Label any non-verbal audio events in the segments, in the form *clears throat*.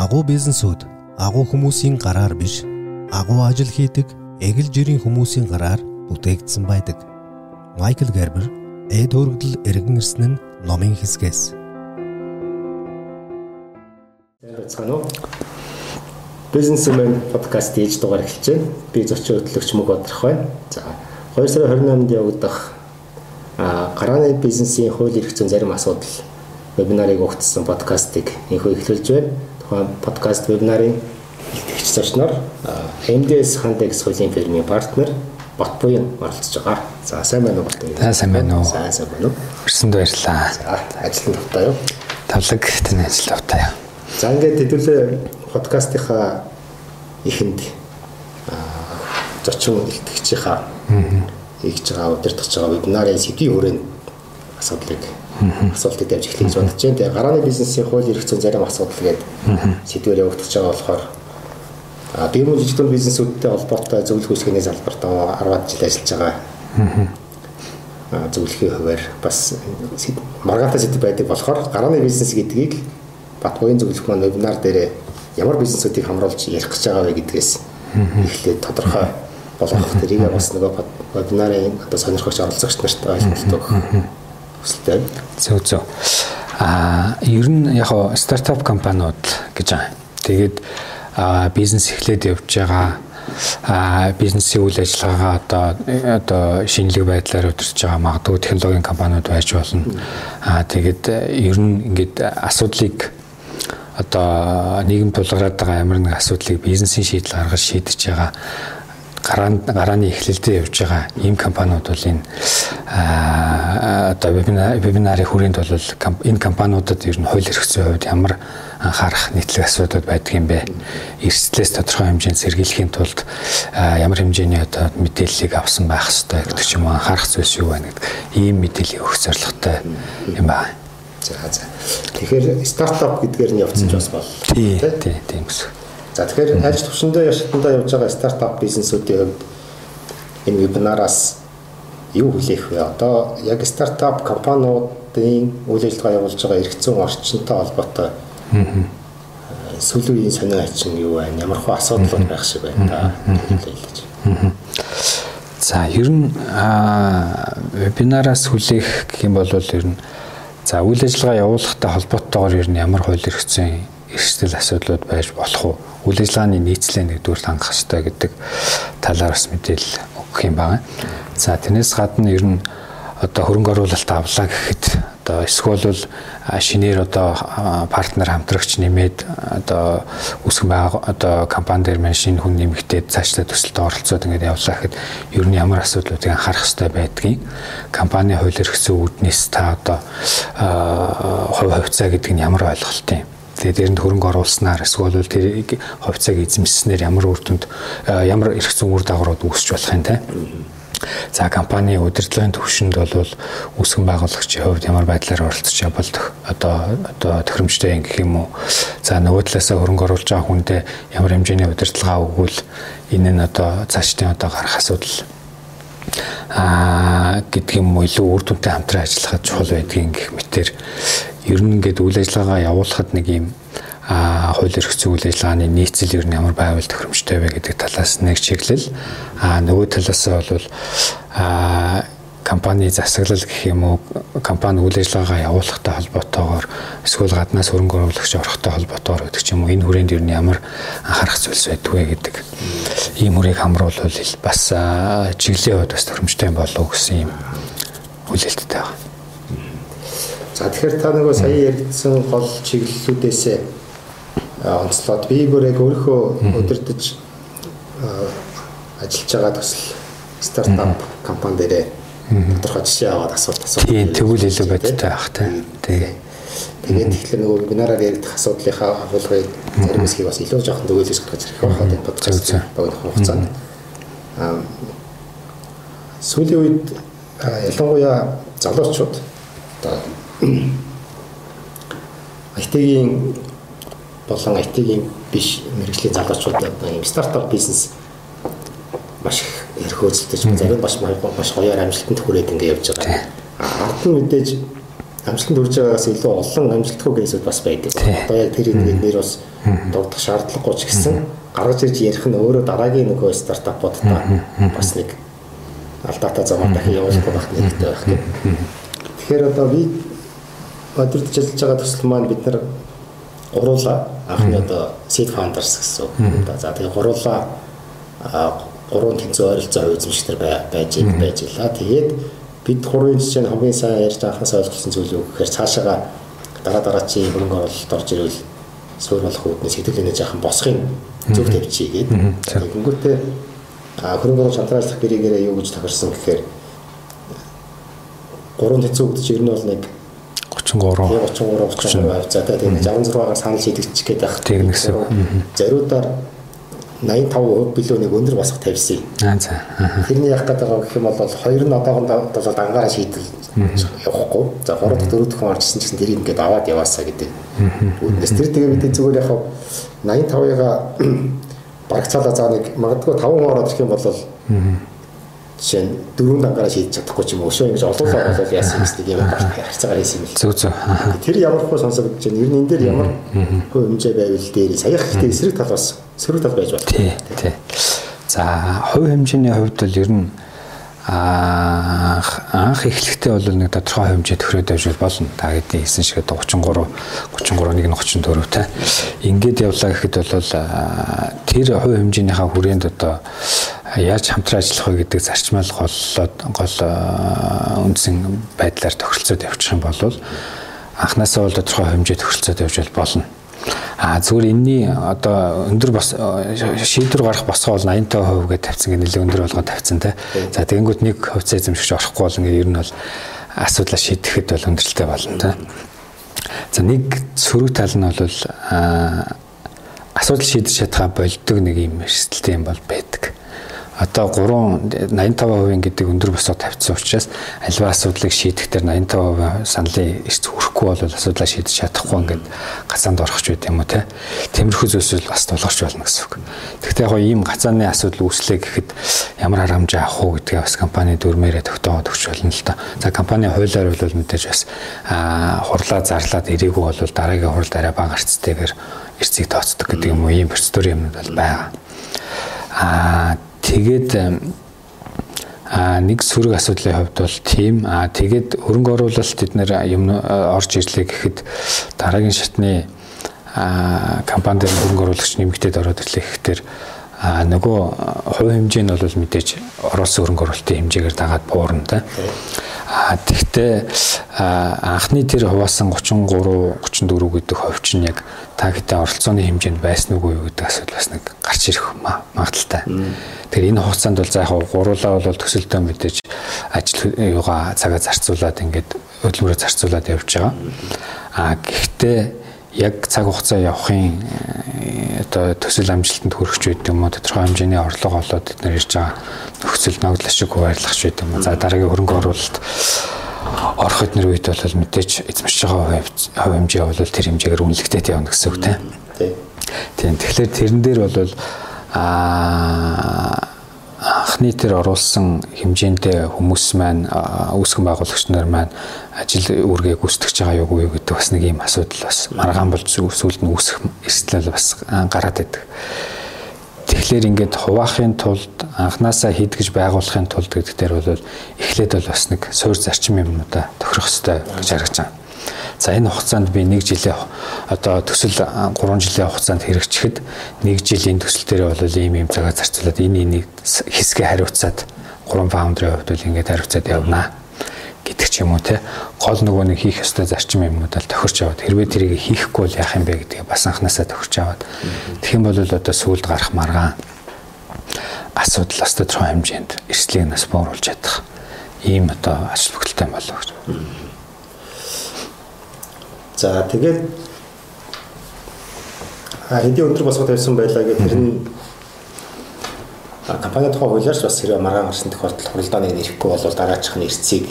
Агуу бизнесүүд агуу хүмүүсийн гараар биш, агуу ажил хийдэг эгэл жирийн хүмүүсийн гараар бүтээгдсэн байдаг. Майкл Гербер эд хөргөдөл эргэн ирсэн нь номын хэсгээс. Цаана уу? Бизнесмен подкаст хийж дугаар эхэлж байна. Би зочин хөтлөгч Мөг Бодрох байна. За 2 сарын 28-нд явагдах гарааны бизнесийн хууль эрх зүйн зарим асуудал вебинарыг өгсөн подкастыг энхүү эхлүүлж байна. Подкаст вебинарын илтгэгч зочноор MDS Handex хуулийн фирмийн партнер Батбуян оролцож байгаа. За сайн байна уу Батбуян? За сайн байна уу? Сайн сайн байна уу? Өрсөнд баярлаа. За ажилтан тавтаа юу? Тавлаг таны ажил тавтаа юу? За ингээд хэдүүлээ подкастынхаа ихэнд зочин илтгэгчийнхаа хийж байгаа удирдах байгаа вебинарын сэдвийн хүрээнд асуудлыг асуултыг тавьж эхлэх гэж бодож байна. Тэгээ гарааны бизнесийн хууль эрх зүйн зарим асуудал гэдэг сэдвээр явагдаж байгаа болохоор а би мөн жижиг дунд бизнесүүдтэй холбоотой зөвлөх үүсгэний салбарт 10 жил ажиллаж байгаа. Аа зөвлөхийн хувьар бас маргаантай сэдв байдаг болохоор гарааны бизнес гэдгийг Батбуян зөвлөх маань вебинар дээр ямар бизнесүүдийг хамруулж ярих гэж байгаа вэ гэдгээс эхлээд тодорхой болгох тэрийг бас нөгөө вебинарын одоо сонирхогч оролцогч нарт ойлголт өгөх хүсэлтэй. Зөв зөв. Аа ер нь яг стартап компаниуд гэж байгаа. Тэгээд бизнес эхлээд явж байгаа а бизнесийн үйл ажиллагаагаа одоо одоо шинэлэг байдлаар өдөрч байгаа магадгүй технологийн компаниуд байж болно. Аа тэгээд ер нь ингээд асуудлыг одоо нийгэм тулгараад байгаа ямар нэг асуудлыг бизнесийн шийдэл гаргаж шийдэж байгаа гараанд гарааны эхлэлдээ явж байгаа ийм компаниуд бол энэ одоо вебинарын хүрээнд бол энэ компаниудад ер нь хууль эрх зүйн хувьд ямар анхаарах нийтлэг асуудал байдаг юм бэ? Эрсдлээс тодорхой хэмжээнд сэргийлэхийн тулд ямар хэмжээний одоо мэдээллийг авсан байх ёстой гэдэг ч юм уу анхаарах зүйлс юу байна гэдэг ийм мэдээллийг өгөх зорилготой юм байна. За за. Тэгэхээр стартап гэдгээр нь явцсан ч бас бол. Тий, тий, тийм гэсэн. За тэгэхээр ажил төвшөндөө яшилтандаа явж байгаа стартап бизнесүүдийн хувьд энэ вебинараас юу хүлээх вэ? Одоо яг стартап компаниудын үйл ажиллагаа явуулж байгаа эрх зүйн орчинтой холбоотой сүүлийн үеийн сонио ачин юу байна? Ямар хөө асуудлууд байх шиг байна та хэлж. За ер нь вебинараас хүлээх гэх юм бол ер нь за үйл ажиллагаа явуулахтай холбоотойгоор ер нь ямар хууль эрх зүйн эрсдэл асуудлууд байж болох уу? Үйл ажиллагааны нийцлээ нэгдүгээр хангах хэрэгтэй гэдэг талаар бас мэдээлэл өгөх юм байна. За тэрнээс гадна ер нь одоо хөрөнгө оруулалт авлаа гэхэд одоо эсвэл шинээр одоо партнер хамтрагч нэмээд одоо үсгэн байгаа одоо компани дээр маань шинэ хүн нэмэгдээд цаашдаа төсөлтөд оролцоод ингээд явлаа гэхэд ер нь ямар асуудлуудыг анхаарах хэрэгтэй байдгийг компани хууль эрх зүйн үүднээс та одоо хувь хувьцаа гэдэг нь ямар ойлголт юм Тэгээд тэрэнд хөрөнгө оруулснаар эсвэл тэр хувьцааг эзэмшснээр ямар үр дүнд ямар эрх зүйн үр дагаврууд үүсч болох юм те. За компани удирдлагын төвшөнд бол үүсгэн байгуулагчийн хувьд ямар байдлаар оролцож явбал одоо одоо тохиромжтой юм гэх юм уу. За нөгөө талаасаа хөрөнгө оруулж байгаа хүндээ ямар хэмжээний удирдлага өгвөл энэ нь одоо цаашдын одоо гарах асуудал аа гэдэг юм уу илүү үр дүнтэй хамтран ажиллахад чухал байдгийг гэх мэтэр ер нь ингээд үйл ажиллагаа явуулахад нэг юм а хууль эрх зүйн үйл ажиллагааны нийцэл ер нь ямар байвал тохиромжтой вэ гэдэг талаас нэг чиглэл а нөгөө талаас бол а компани засаглал гэх юм уу компани үйл ажиллагаагаа явуулахтай холбоотойгоор эсвэл гаднаас хөрөнгө оруулагч орохтой холбоотойгоор гэдэг ч юм уу энэ хүрээнд ер нь ямар анхаарах зүйлс байдаг вэ гэдэг ийм хүрийг хамруулвал бас чиглэлийн хувьд бас тохиромжтой болов гэсэн юм хүлээлттэй байна. За тэгэхээр та нөгөө сая яригдсан гол чиглэлүүдээс онцлоод би бүр яг өөрөө удирдах ажиллаж байгаа төсөл стартап компани дээрээ тодорхой жишээ аваад асуулт асуух. Тийм тэгвэл илүү бодтой байх тийм. Тэгээ. Тэгээд тэгэхээр нөгөө вебинараар яригдах асуудлынхаа агуулгыг зарим хэсгийг бас илүү жоохон төгөөлөж гэж хэрэг байхад энэ подкаст богино хугацаанд. Аа сүүлийн үед ялангуяа залуучууд одоо IT-ийн болон IT-ийн биш мэрэгжлийн залуучууд одоо ийм стартап бизнес маш их эрх хөөцөлдөж зарим бас маш гоёор амжилтанд хүрээд ингэ явж байгаа. Ард нь мэдээж амжилтанд хүрж байгаагаас илүү олон амжилтгүй кейсүүд бас байдаг. Одоо яг тэр нэг нэр бас дурдах шаардлагагүй ч гэсэн гаргаж ирж ярих нь өөрөө дараагийн нөгөө стартапуудаа бас нэг алдаатай замаар дахин явуулахгүй байх нэртэй байх. Гэх. Тэгэхээр одоо би өдөртөж ажиллаж байгаа төсөл маань бид нар гуруула анхны одоо seed founders гэсэн үг. За тэгээ гуруула гурван тэнцүү ойролцоо хувь эзэмшигтэр байж байж илаа. Тэгээд бид гурван жишээ нь хамгийн сайн ярьж анхаас ойлгосон зүйл юу гэхээр цаашаага дараа дараа чи хөрөнгө оруулалт орж ирвэл суурь болох үүднээс хэдүүлэнэ жаахан босхын зөв тавьчихъя гэдэг. Тэгэнгүүтээ хөрөнгө оруулалт шантраалах гэрээгээр юу гэж тохирсон гэхээр гурван тэнцүү үүд чи ер нь бол нэг 33 33 33 за тэгээд 66-аар санал шийдэгдчих гээд байх. Тийм гэсэн. Зариудаар 85% билүү нэг өндөр босго тавьсан. Аа за. Тэрний яах гэдэг байгаа гэх юм бол хоёр нь одоохондоо бол дангаараа шийдэл явахгүй. За 3 дахь 4 дахь орчсон ч гэсэн тэрийг ингээд аваад яваасаа гэдэг. Үүднээс тэр тэгээ бид зүгээр яг 85-ыгаа *clears throat* барагцаалаа заа нэг магадгүй 5 ороод ирэх юм бол жишээ нь дөрөв дангаараа шийдэж чадахгүй ч юм уу өшөө ингэж олуулаа болол яасан юм гэдэг юм харьцаагаар хийсэн юм. Зөв зөв. Тэр ямар хөө сонсогдож байна. Ер нь энэ дээр ямар хөө хэмжээ байвал дээр саяхан ихтэй эсрэг тал бас сөрөг тал байж байна. Тий, тий. За, хувь хэмжээний хувьд бол ер нь анх эхлэхдээ бол нэг тодорхой хэмжээ төхрөөд авч болно. Та хэдийн хэлсэн шиг 33 33 нэг нь 34 та. Ингээд явлаа гэхэд бол тэр хувь хэмжээнийхээ хүрээнд одоо яаж хамтран ажиллах вэ гэдэг зарчмал голлоод гол үндсэн байдлаар тохиролцоод явчих юм бол анхнаасаа бол тодорхой хэмжээ тохиролцоод явж болно. А зүгээр энэний одоо өндөр бас шийдвэр гарах босгоо бол 80% гэж тавьсан гэх нэлээд өндөр болгоод тавьсан те. За тэгэнгүүт нэг хувьцаа эзэмшигч орохгүй бол ингээд ер нь бол асуудлаа шийдэхэд бол өндөрлөлтэй болно те. За нэг сөрөг тал нь бол асуудал шийдэж чадхаа болдог нэг юм эрсдэлтэй юм бол байдаг одоо 3 85% гэдэг өндөр босоо тавьсан учраас альва асуудлыг шийдэх дээр 85% саналын эрс хүрэхгүй бол асуудлаа шийдэж чадахгүй ингээд гацаанд орох ч байт юм уу те. Тиймэрхүү зүйлс бас тулгарч болно гэсэн үг. Тэгэхдээ яг ийм гацааны асуудал үүслээ гэхэд ямар харамжаа авах уу гэдгээ бас компани дүрмээрээ тогтооод өгч болно л да. За компани хуулиар бол мэдээж бас хурлаа зарлаад ирээгүй бол дараагийн хуралд арай бага гарцтэйгээр эрсийг тооцдог гэдэг юм уу ийм процедурын юмнууд бол байгаа. Аа Тэгээд а нэг сөрөг асуудлын хувьд бол тийм а тэгээд хөрөнгө оруулалт бид нэр юм орж ирлээ гэхэд дараагийн шатны компанид хөрөнгө оруулагч нэмэгдээд ороод ирлээ гэхээр а нөгөө хувь хэмжээ нь бол мэдээж Орос хөрөнгө оруулалтын хэмжээгээр дагаад буурна та. А тэгтээ анхны тэр хуваасан 33 34 гэдэг хувь чинь яг та хэдэ оролцооны хэмжээнд байсан юу гэдэг асуудал бас нэг гарч ирэх магадaltaй. Тэгэхээр энэ хугацаанд бол за яг гуруулаа бол төсөлтөө мэдээж ажил юугаа цагаа зарцуулаад ингээд хөдөлмөрөө зарцуулаад явж байгаа. А гэхдээ яг цаг хугацаа явахын одоо төсөл амжилтанд хүрэхч байд юм уу тодорхой хэмжээний орлого олоод бид нар ирж байгаа нөхцөл ногдлох шиг хуваарлах ч байд юм уу. За дараагийн хөрөнгө оруулалт орох эднэр үед бол мэдээж эзэмшиж байгаа хувь хэмжээ бол тэр хэмжээгээр үнэлэгдээд явна гэсэн үг тийм. Тэгэхээр тэрэн дээр бол аа анхны тэр оруулсан хэмжээндээ хүмүүс маань үүсгэн байгуулагч нар маань ажил үүргээ гүйцэтгэж байгаа юу гэдэг бас нэг юм асуудал бас маргаан болж сүүлд нь үүсэх эрсдэл бас гараад байдаг. Тэгэхээр ингээд хуваахын тулд анханасаа хийдгэж байгуулахын тулд гэдэг дээр бол эхлээд бол бас нэг суур зарчим юмнуудаа тохирох хэрэгтэй гэж харагдаж байна. За энэ хугацаанд би нэг жилийн одоо төсөл 3 жилийн хугацаанд хэрэгжихэд нэг жилийн төсөл дээр бол ийм ийм цагаа зарцуулаад энэ энийг хэсгээ хариуцаад 3 фаундерын хувьд бол ингээд хариуцаад явнаа гэдэг ч юм уу те. Гол нөгөө нэг хийх ёстой зарчим юмнуудаа тохирч аваад хэрвээ тэрийг хийхгүй бол яах юм бэ гэдгийг бас анханасаа тохирч аваад. Тэгэх юм бол одоо сүулт гарах маргаан. Асуудал бас тодорхой хэмжээнд эрсдлийг нас бууруулж чадах ийм одоо ач холбогдолтой болов гэж. За тэгээд хэдийн өндөр босгод тавьсан байлаа гэх тэр нь компани тухай хуулиарч бас хэрэг маргаан гарсан тохиолдолд хуралдааны нэрэхгүй бол дараачихны эрсцийг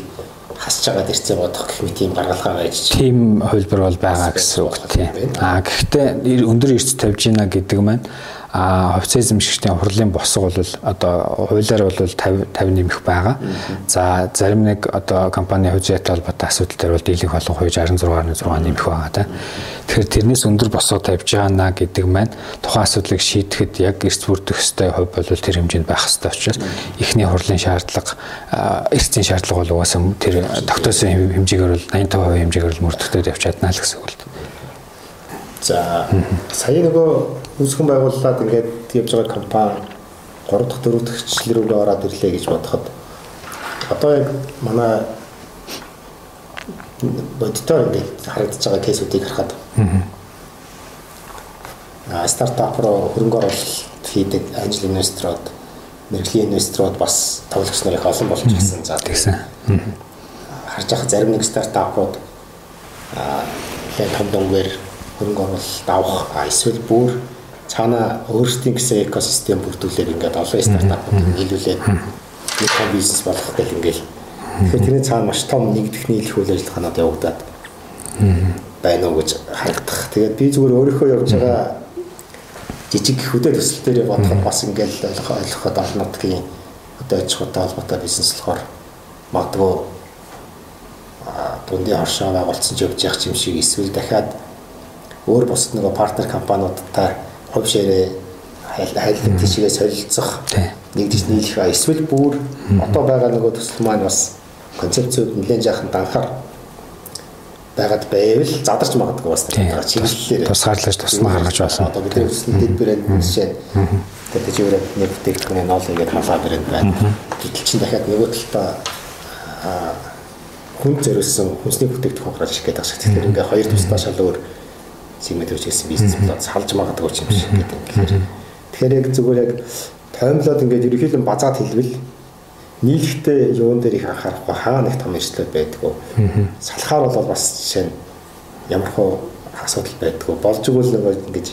хасж байгаа эрсцээ бодох гэх мэт тийм гаргалгаа байж тийм хувилбар бол байгаа гэсэн үг тийм. А гэхдээ өндөр эрсц тавьж гинэ гэдэг маань а хувьцаа эзэмшигчдийн хурлын босго бол одоо хуулиар бол 50 50 нэмэх байгаа. За зарим нэг одоо компани хувьцаатай холбоотой асуудал төр бол дийлэнх болох хувьж 16.6 нэмэх байгаа та. Тэгэхээр тэрнээс өндөр босго тавьж байгаа гэдэг маань тухайн асуудлыг шийдэхэд яг эрс бүрдэх ёстой хувь бол тэр хэмжээнд байх ёстой учраас эхний хурлын шаардлага эрсийн шаардлага бол угаасаа тэр тогтоосон хэмжээгээр бол 85% хэмжээгээр л мөрдөгдөд явж чадна л гэсэн үг л. За сая нөгөө үүсгэн байгууллаад ингээд явж байгаа компани 3 дахь 4 дахь хвчлэл рүү ороод ирлээ гэж бодоход одоо яг манай бодитоор ингээд харагдаж байгаа кейсүүдийг харахад аа стартап руу хөрөнгө оруулалт хийдэг анжел инвесторууд мэрэгжлийн инвесторууд бас тоглогч нарыг олон болж ирсэн. За тэгсэн. Харж байгаа зарим нэг стартапууд аа том дөнгөөр хөрөнгө оруулалт авах эсвэл бүр цаана өөрсдийн гэсэн экосистем бүрдүүлээд ингээд олон стартапууд нийлүүлээд нэг том бизнес болгох гэл ингээл. Тэгэхээр тэрний цаана маш том нэгдэх нийлэх үйл ажиллагаанууд явагдаад байна уу гэж харагдах. Тэгээд би зүгээр өөрийнхөө явж байгаа жижиг хөдөө төсөл дээр бодоход бас ингээл ойлгоход олон нутгийн одоо аж ахуйтай холбоотой бизнес болохоор магадгүй дундын оршоо байгуулсан ч явж явах юм шиг эсвэл дахиад өөр бусад нөгөө партнер компаниудтай хувь ширээ хайлт тийшээ солилцох нэгдэж нийлэх эсвэл бүр одоо байгаа нөгөө төсөл маань бас концепцүүд нэлээд жаахан данхаар байгаад байвал задарч магадгүй бас чиглэлээр тусгаарлаж тусмаа гаргаж байна. Одоо бид төсөл брэнд жишээ. Тэгээд жигээр нэг бүтээгдэхүүний ноол ингээд халаа брэнд байна. Гэтэл чинь дахиад нөгөө талдаа хүн зориулсан хүнсний бүтээгдэхүүн гаргаж ирэх гэдэг шиг. Тэгэхээр ингээд хоёр тусдаа шал өөр сегмент үүсгэсэн бизнес болоод салж магадгүй юм шиг гэдэг. Тэгэхээр яг зүгээр яг таймлоод ингээд ерөнхийдөө базаад хэлбэл нийлхтэй юун дээр их анхаарахгүй хаа нэг том эрсдлүүд байдгүй. Салахаар бол бас жишээ нь ямар хөө асуудал байдгүй. Болж игэл нэг ингэж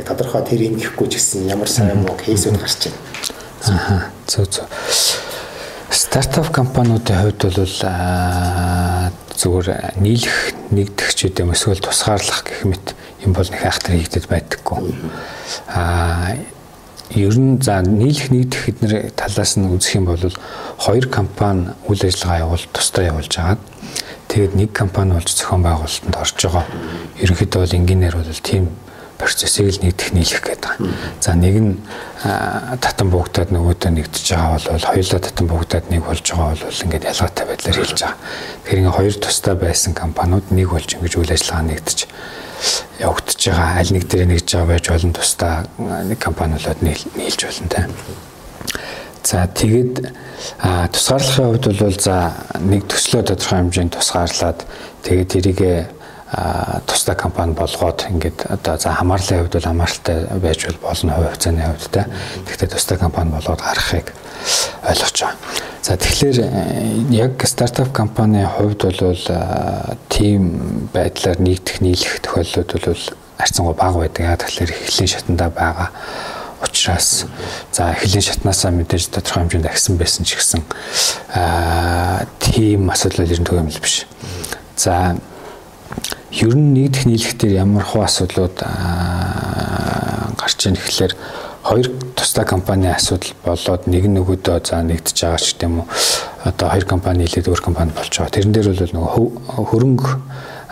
яг тодорхой тэр ингэхгүй ч гэсэн ямар сайн муу кейсүүд гарч байна. Аа зөв зөв. Стартап компаниудын хувьд бол зүгээр нийлэх нэгдэх ч гэдэм эсвэл тусгаарлах гэх мэт юм бол нэг айхтар хийгдэд байдаггүй. Аа ер нь за нийлэх нэгдэх хэднэр талаас нь үзэх юм бол хоёр компани үйл ажиллагаа явуул тусдаа явуулж байгаа. Тэгээд нэг компани болж зохион байгуулалтанд орж байгаа. Ерөнхийдөө бол энгийнээр бол тийм процессыг л нэгдэх нийлэх гэдэг. За нэг нь татан буугтаад нөгөөдөө нэгдэж байгаа бол хоёулаа татан буугтаад нэг болж байгаа бол ингээд ялгаатай байдлаар хэлж байгаа. Тэгэхээр ингээд хоёр тустай байсан компаниуд нэг болж ингэж үйл ажиллагаа нэгдэж явагдаж байгаа. Аль нэг дээр нэгж байгаа байж олон тустай нэг компаниулаад нийлж болно те. За тэгээд тусгаарлахын хувьд бол за нэг төслөө тодорхой хэмжээнд тусгаарлаад тэгээд тэрийгэ тусдаа компани болгоод ингээд одоо за хамаарлын хувьд бол хамааралтай байж бол болно хувь хувьцааны хувьд те. Гэхдээ тусдаа компани болгоод гарахыг ойлгож байгаа. За тэгэхээр э, яг стартап компани хувьд бол тийм байдлаар нэгдэх нийлэх тохиолдлууд бол харьцангуй бага байдаг. Яг тэгэхээр эхлэлийн шатанда байгаа учраас за эхлэлийн шатнаасаа мэдээж тодорхой хэмжээнд агсан байсан ч гэсэн аа тийм асуудал ер нь төгөөмөл биш. За ер нь нэгдэх нийлэхтэр ямар хуу асуудлууд гарч ийн гэхлээр хоёр тусдаа компани асуудал болоод нэг нөгөөдөө за нэгдэж байгаа ч гэдэм үү одоо хоёр компани нийлээд өөр компани болж байгаа. Тэрэн дээр бол нөгөө хөрөнгө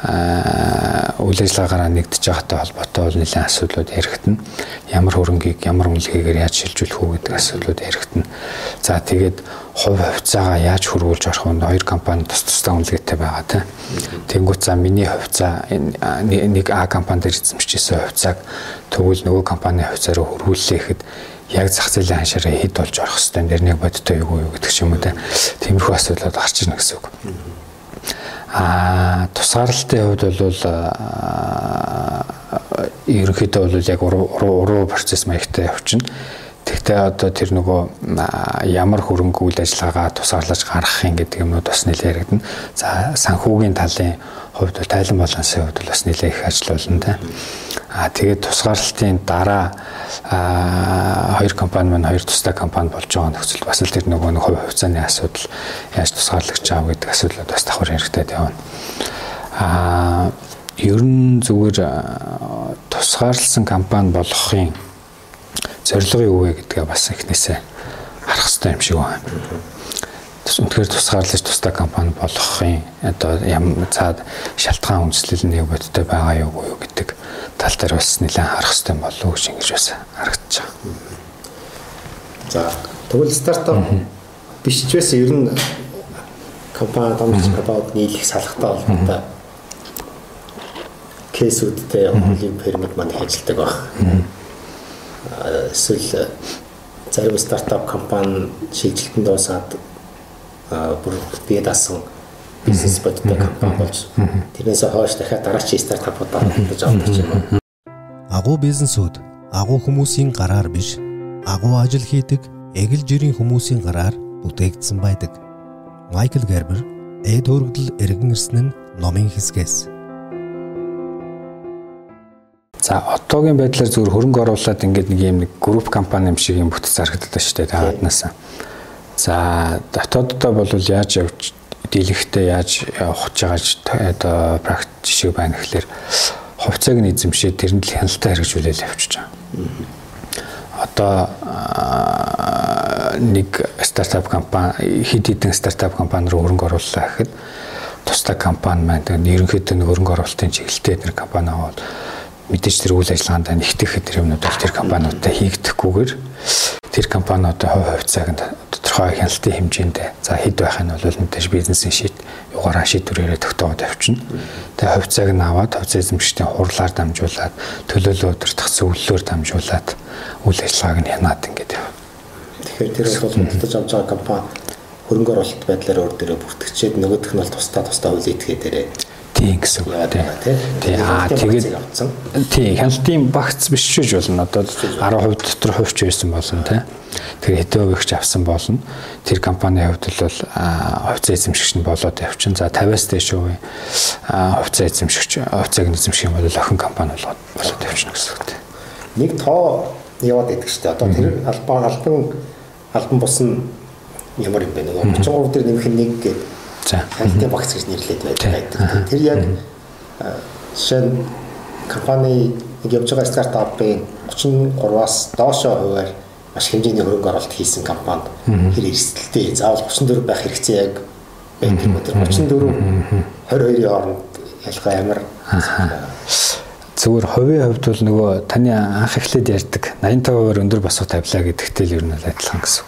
үйл ажиллагаараа нэгдэж байгаатай холбоотой бол нэлээд асуудлууд яригдана. Ямар хөрөнгийг ямар үнэлгээгээр яаж шилжүүлэх үү гэдэг асуудлууд яригдана. За тэгээд хувь хувьцаагаа яаж хөрвүүлж орох вэ? Хоёр компани тус тусдаа үнэлгээтэй байгаа тийм. Тэнгүүт за миний хувьцаа нэг А компани дээр эзэмшижсэн хувьцааг тэгвэл нөгөө компани хувьцаа руу хөрвүүллээ гэхэд яг зах зээлийн ханшаараа хэд болж орох хэвээр нэр нэг бодтой юу гэдэг ч юм уу тийм. Тиймэрхүү асуудлууд гарч ирнэ гэсэн үг. А тусгаарлалтын хувьд бол ерөнхийдөө бол яг уруу процесс маягтай явчихна. Тэгтээ одоо тэр нөгөө ямар хөрөнгө үйл ажиллагаагаа тусгаарлаж гаргах юм гэдэг юмнууд бас нэлээд яригдана. За санхүүгийн талын хувьд тайлан балансын хувьд бас нэлээд их ажил болно те. Аа тэгээд тусгаарлалтын дараа хоёр компани маань хоёр тусдаа компани болж байгаа нөхцөл бас л тэр нөгөө нэг хувь хувьцааны асуудал яаж тусгаарлагч аав гэдэг асуудлууд бас давхар хэрэгтэй явна. Аа ер нь зүгээр тусгаарлсан компани болохын зорилго юу вэ гэдгээ бас эхнээсээ харах хэрэгтэй юм шиг байна. Үнэхээр тусгаарлаж тусдаа компани болгохын одоо ямар цаад шалтгаан үндэслэл нэг бодтой байгаа юу гэдэг тал дээр бас нэлээд харах хэрэгтэй болов уу гэж бас харагдаж байгаа. За тэгвэл стартап биш ч байсан ер нь компани томч компанид нийлэх салхтай холбоотой кейсүүдтэй хуулийн пермит маань ажилладаг баг. Эсвэл зарим стартап компани шийдэлтэнд дуусаад бүр бие даасан бизнес бодтой компани болж. Тэрнээс хойш дахиад дараачийн стартапуудаа хөндөж авдаг юм. Агуу бизнесүүд агуу хүмүүсийн гараар биш. Агуу ажил хийдэг эгэл жирийн хүмүүсийн гараар бүтээгдсэн байдаг. Майкл Гербер эд хөргөдөл эргэн ирсэн нь номын хэсгээс. За одоогийн байдлаар зөвхөн хөрөнгө оруулаад ингээд нэг юм нэг групп компани юм шиг юм бүтц зарагддаг шүү дээ тааднаас. За дотооддоо бол яаж явж дийлэхтэй яаж явах гэж одоо практик жишээ байна гэхэлэр хувьцааг нь эзэмшээд тэрэнд л хяналтаа хэрэгжүүлэл явчихж байгаа. Одоо нэг стартап компани хэд хэдэн стартап компани руу хөрөнгө оруулалаа гэхэд тусдаа компани маань ерөнхийдөө нэг хөрөнгө оруулалтын чиглэлтэй нэг компани аваад мэдээж тэр үйл ажиллагаанд нэгтгэх тэр юмнууд бол тэр компаниудтай хийгдэхгүйгээр тэр компаниудын хувь хувьцааг тодорхой хяналтын хэмжээнд за хэд байх нь бол мэдээж бизнесийн шийд югаараа шийдвэрээрээ тогтоогод явчихна. Тэгээ хувьцааг нь аваад хувьцаа эзэмшигчдийн хурлаар дамжуулаад төлөөлөл удирдах зөвлөлөөр дамжуулаад үйл ажиллагааг нь хянаад ингээд яв. Тэгэхээр тэр бол худалдаж авч байгаа компани хөрөнгө оруулалт байдлаар өөр дээрээ бүртгэжээд нөгөөх нь бол тусдаа тусдаа үйл этгээ дээрээ Тийм гэсэн үг тий. Тий аа тэгээд тий хяналтын багц биш ч болно. Одоо 10% дотор хувьч байсан болно тий. Тэр хувигч авсан болно. Тэр компанийн хувьд бол хувьцаа эзэмшигч нь болоод явчин. За 50-аас дээш хувийн хувьцаа эзэмшигч хувьцааг нь эзэмших юм бол охин компани болоод болоод явчихна гэсэн үг тий. Нэг тоо яваад идэг шүү дээ. Одоо тэр албан албан албан бус нь ямар юм бэ? 33 дээр нэмэх нэг гэдэг Хайлтын багц гэж нэрлээд байдаг. Тэр яг жишээ нь компани нэг явж байгаа стартапын 33-аас доошоо хувиар маш хэмжээний хөрөнгө оруулалт хийсэн компанид хэр эрсдэлтэй. Заавал 34 байх хэрэгцээ яг байдаг. Юм. Тэр 34 22-ийн хооронд ялгаа ямар зүгээр хувийн хувьд бол нөгөө таны анх эхлээд ярьдаг 85%-аар өндөр босоо тавилаа гэдэгтэй л ер нь адилхан гэсэн.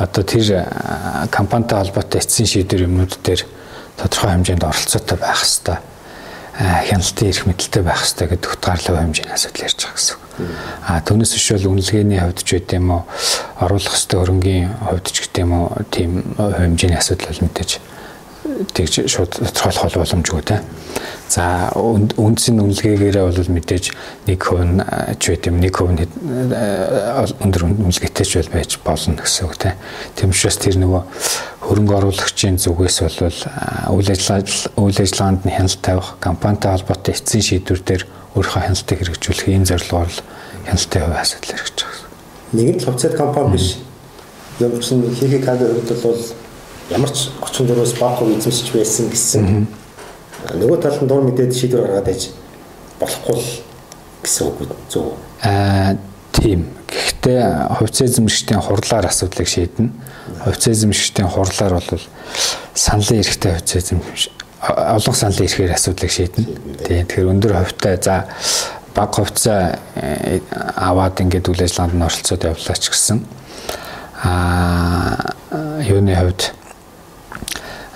Одоо тэр компанитай холбоотой эцсийн шийдвэр юмнууд дээр тодорхой хэмжээнд оролцоотой байх хэвээр хяналтын эрх мэдэлтэй байх хэвээр гэдэг утгаарлуу хэмжээний асуудал ярьж байгаа гэсэн. А түүнээс биш бол үнэлгээний хувьд ч үт юм уу? Оруулах хэвээр хөрөнгийн хувьд ч гэдэг юм уу? Тийм хэмжээний асуудал бол мэдээж тэгж шууд тодорхойлох боломжгүй те. За үндсийн үнэлгээгээрээ бол мэдээж нэг хувь ч байт юм нэг хувь өндөр үнэлгээтэй ч байж болно гэсэн үг те. Тэмчээс тэр нөгөө хөрөнгө оруулагчийн зүгээс бол үйл ажиллагаа үйл ажиллагаанд нь хяналт тавих компанитай холбоотой эцсийн шийдвэр дээр өөрийнхөө хяналтыг хэрэгжүүлэх ийм зорилгоор л хяналтын хувь асуудал хэрэгж байгаа. Нэгэн л хувьцаат компани биш. Юм чинь хийхээ хувьд бол ямар ч 34-өөс бага хувь эзэмшиж байсан гэсэн нөгөө талд нь дур мэдээд шийдвэр гаргаад байж болохгүй л гэсэн үг зөв. Аа тийм. Гэхдээ хувьцаа эзэмшигчдийн хурлаар асуудлыг шийднэ. Хувьцаа эзэмшигчдийн хурлаар бол саналын эрхтэй хувьцаа эзэмшигч олон саналын эрхээр асуудлыг шийднэ. Тийм. Тэгэхээр өндөр хувьтай за баг хувьцаа э, аваад ингээд үйл ажиллагаанд нь оролцоод явлаа ч гэсэн аа юуны хувьд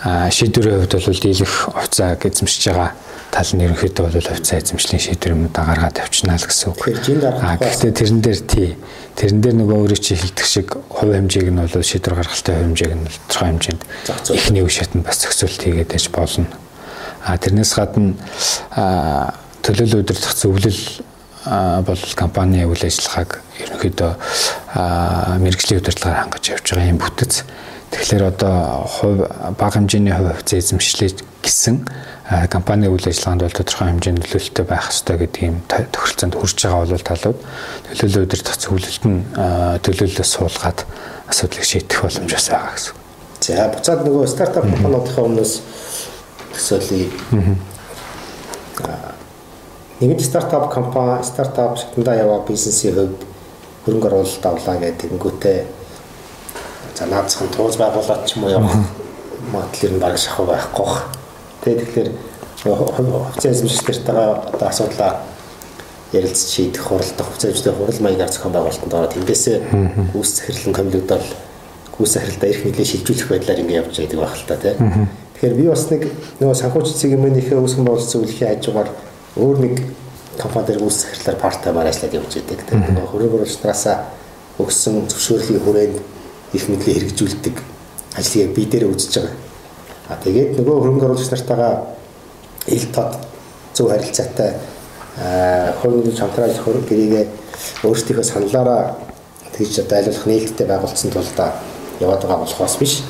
шийдвэрийн хувьд бол дийлэх хувьцааг эзэмшиж байгаа тал нь ерөнхийдөө бол хувьцаа эзэмшлийн шийдвэр юмудаа гаргаад авчнаа л гэсэн үг. Гэхдээ тэрэн дээр тий тэрэн дээр нөгөө өөрөө чи хилдэг шиг хувь хэмжээг нь бол шийдвэр гаргалтын хувь хэмжээг нь тодорхой хэмжээнд эхний үе шатнд бас зохицуулт хийгээд байж болно. А тэрнээс гадна төлөөлөл удирдах зөвлөл бол компани үйл ажиллагааг ерөнхийдөө мэрэгжлийн удирдлагаар хангаж явж байгаа юм бүтэц. Тэгэхээр одоо хувь бага хэмжээний хувь хувьцаа эзэмшлээ гэсэн компани үйл ажиллагаанд бол тодорхой хэмжээнд нөлөөлөлтөй байх ёстой гэдэг юм тохиролцоонд хүрч байгаа бол талууд төлөөлөл удирдах зөвлөлд нь төлөөлөлөөс суулгаад асуудлыг шийдэх боломж бас байгаа гэсэн. За буцаад нөгөө стартап компаниудынхаа өмнөөс төсөөлөе. Нэгэн стартап компани стартап шатндаа яваа бизнесийн хувьд хөрөнгө оруулалт авлаа гэдэг тэнгүүтээ за наацхан тууз байгуулалт ч юм уу явах магадлал нь бараг шахав байхгүй бах. Тэгээд тэгэхээр хувьцаа эзэмшигчдэртэйгээ одоо асуудлаа ярилцж шийдэх хуралдах хувьцаа эзэмшигчдийн хурал маягаар зохион байгуулалтанд ороод тэндээсээ гүйс захирлан комилогдол гүйс захиралдаа ирэх мэдлээ шилжүүлэх байдлаар ингэ явж байдаг байх л та тийм. Тэгэхээр би бас нэг нөгөө санхүүч цэгийн үүсгэн байгуулалт зөвлөхийн хажуугаар өөр нэг компани дээр гүйс захирлаар парт таймаар ажиллаад явж байдаг. Тэгээд нөгөө хөрөнгө оруулагчнаасаа өгсөн зөвшөөрлөгийн хүрээнд их мэдлээ хэрэгжүүлдэг ажлыг би дээр үзэж байгаа. А тэгээд нөгөө хөрөнгө оруулагч нартайгаа ил тод зөв харилцаатай хөрөнгө шамтрал хөрөнгө гэрээгээ өөрсдийнхөө саналаараа тэгж одоо айлуулах нээлттэй байгуулсан тул да яваад байгаа болохоос биш.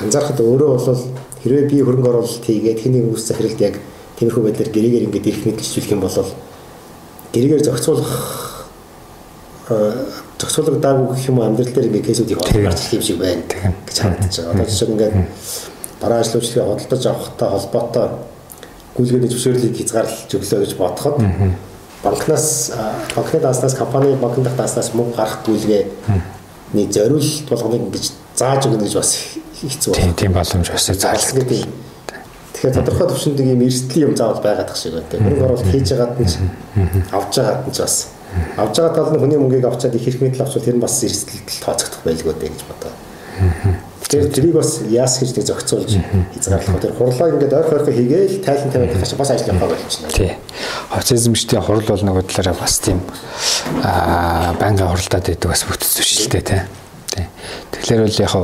Анзаарахад өөрөө бол хэрвээ би хөрөнгө оруулалт хийгээд хэний ус захиралд яг тиймэрхүү байдлаар гэрээгээр ингээд ирэх мэдлжүүлэх юм бол гэрээгээр зохицуулах зохицуулагдаагүй гэх юм амьдрал дээр ингээд кейсүүд их олон гарч ирэх юм шиг байна. Гэж харагдаж байгаа. Одоо жишээ ингээд бараа ажиллагчдыг хөдөлж авахтай холбоотой гүйлгээний зөвшөөрлийг хязгаарлаж өглөө гэж бодоход банкнаас банкны дааснаас компани банкны дааснаас мөнгө гарах гүйлгээний зориулт болгоныг ингэж зааж өгнө гэж бас хэцүү байна. Тийм боломж бас заалдаг. Тэгэхээр тодорхой төвшөнд юм эрсдлийн юм заавал байгаад тах шиг байна. Хөрөнгө оруулалт хийж байгаад нь авж байгаад нь бас авж байгаа тал нь хүний мөнгийг авчаад их хэрэг мэдл авчвал тэр нь бас эрсдэлд тооцогдох байлгүй дээ гэж бодоо. Тэгэхээр тэрийг бас яас гэж нэг зохицуулж хязгаарлах. Тэр хурлаа ингээд ойр хойрхоо хийгээл тайлан тавиад тахаш бас ажил явах болчихно. Тий. Хоцизмчдийн хурал бол нөгөө талаараа бас тийм аа байнгын хуралдаад байдаг бас бүтц биш л дээ тий. Тэгэхээр бол яг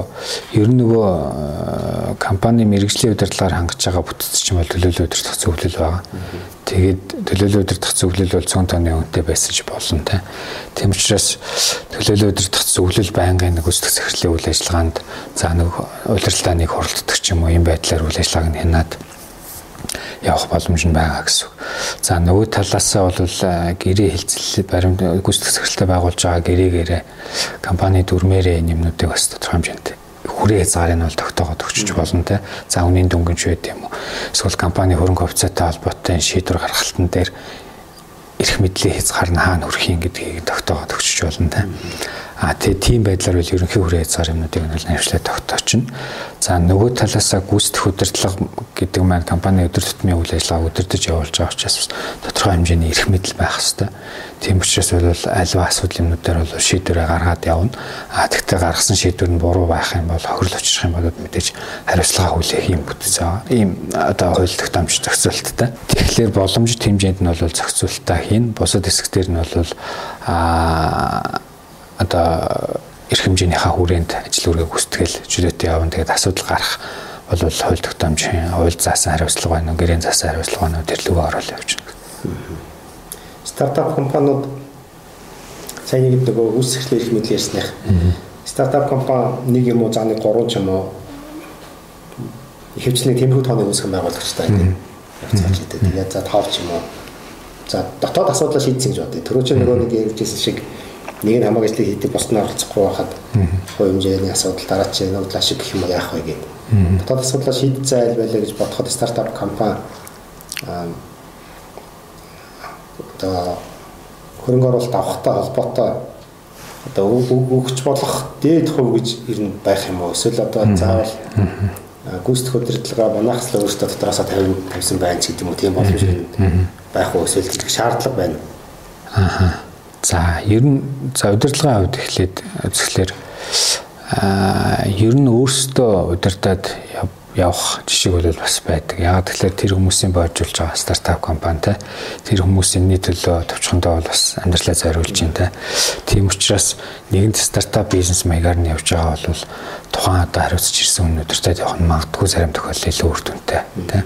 ер нь нөгөө э, компани мэрэгжлийн удирдлагаар хангаж байгаа бүтц ч юм бол төлөөлөл удирдах зөвлөл байгаа. Тэгээд төлөөлөл удирдах зөвлөл бол цон тооны үнэтэй байсан ч болно те. Тийм учраас төлөөлөл удирдах зөвлөл байнгын нэг үсдэх захирлын үйл ажиллагаанд за нэг удирдлагаа нэг хуралддаг ч юм уу ийм байдлаар үйл ажиллагааг нь хянаад явах боломж нь байгаа гэсэн. За нөгөө талаасаа бол э, гэрээ хилцэл баримт гүйцэтгэх захиралтай байгуулж байгаа гэрээгээрээ компани дүрмээрээ нэмнүүдийг бас тодорхой хэмжээнд хүрээ хязгаарыг нь бол тогтоогоод өгчөж болно те. За үнийн дөнгөнч байд юм уу. Эсвэл компани хөрөнгө офицертай холбоотой шийдвэр гаргалтан дээр эрх мэдлийн хязгаар нь хаана хүрэх юм гэдгийг тогтоогоод өгчөж болно те. А тэгээ тийм байдлаар бол ерөнхий хүрээ хязгаар юмнуудыг нь навшлаа тогтоочно. За нөгөө талаасаа гүйцэтгэх удирдлага гэдэг маань компани өдөр тутмын үйл ажиллагааг удирдах явуулж байгаа учраас тодорхой хэмжээний эрх мэдэл байх хэрэгтэй. Тийм учраас бол аливаа асуудал юмнуудаар бол шийдвэрээ гаргаад явна. А тэгтээ гаргасан шийдвэр нь буруу байх юм бол хохирол учрах юм бол мэдээж хариуцлага хүлээх юм бүтц байгаа. Ийм одоо хууль тогтоомж зохицуулттай. Тэгэхээр боломжит хэмжээнд нь бол зохицуултаа хийн. Бусад хэсгээр нь бол а одоо эрх хэмжээнийхээ хүрээнд ажил үргээ гүйцэтгэл чөлөөтэй явна. Тэгээд асуудал гарах бол хууль тогтоомж хууль заасан хариуцлага байна уу, гэрийн заасан хариуцлага байна уу тэр лүгөө орол явж байна. Стартап компаниуд сайн нэг нөгөө үс эрхлэх эрх мэдэл ярьсных. Стартап компани нэг юм уу заа нэг гурван ч юм уу ихэвчлэн тэмхүү тооны үүсгэн байгуулагчтай тийм явцгааж идэв. Тэгээд за тоол ч юм уу. За дотоод асуудлаа шийдсэн гэж бодъё. Төрөө чи нөгөө нэг ярьжсэн шиг нэг нь хамаг ажлыг хийдэг бусд нь оролцохгүй байхад хувь хэмжээний асуудал дараа чи нуудлаа шиг гэх юм уу яах вэ гэдэг. Дотоод асуудлаа шийдэж айл байлаа гэж бодоход стартап компани одоо хөрөнгө оруулалт авахтай холбоотой одоо өгч болох дээд хувь гэж ер нь байх юм уу? Эсвэл одоо заавал гүйцэтгэх удирдлага манайхслаа өөрсдөө дотроосоо тавин тавьсан байна ч гэдэг юм уу? Тийм боломж байх уу? Эсвэл гэдэг шаардлага байна. Аа За ер нь за удирдлагын хувьд эхлээд үзэхлээр аа ер нь өөрсдөө удирдаад явах жишээ бол бас байдаг. Яг тэгэхээр тэр хүмүүсийн боожулж байгаа стартап компани те тэр хүмүүсийн нийт төлөө товчхондоо бол бас амьдралаа зориулж байна те. Тийм учраас нэгэнт стартап бизнес маягаар нь явж байгаа бол тухайн одоо хариуцж ирсэн өнөдөртэй явах нь магадгүй зарим тохиолдолд илүү үр дүнтэй те.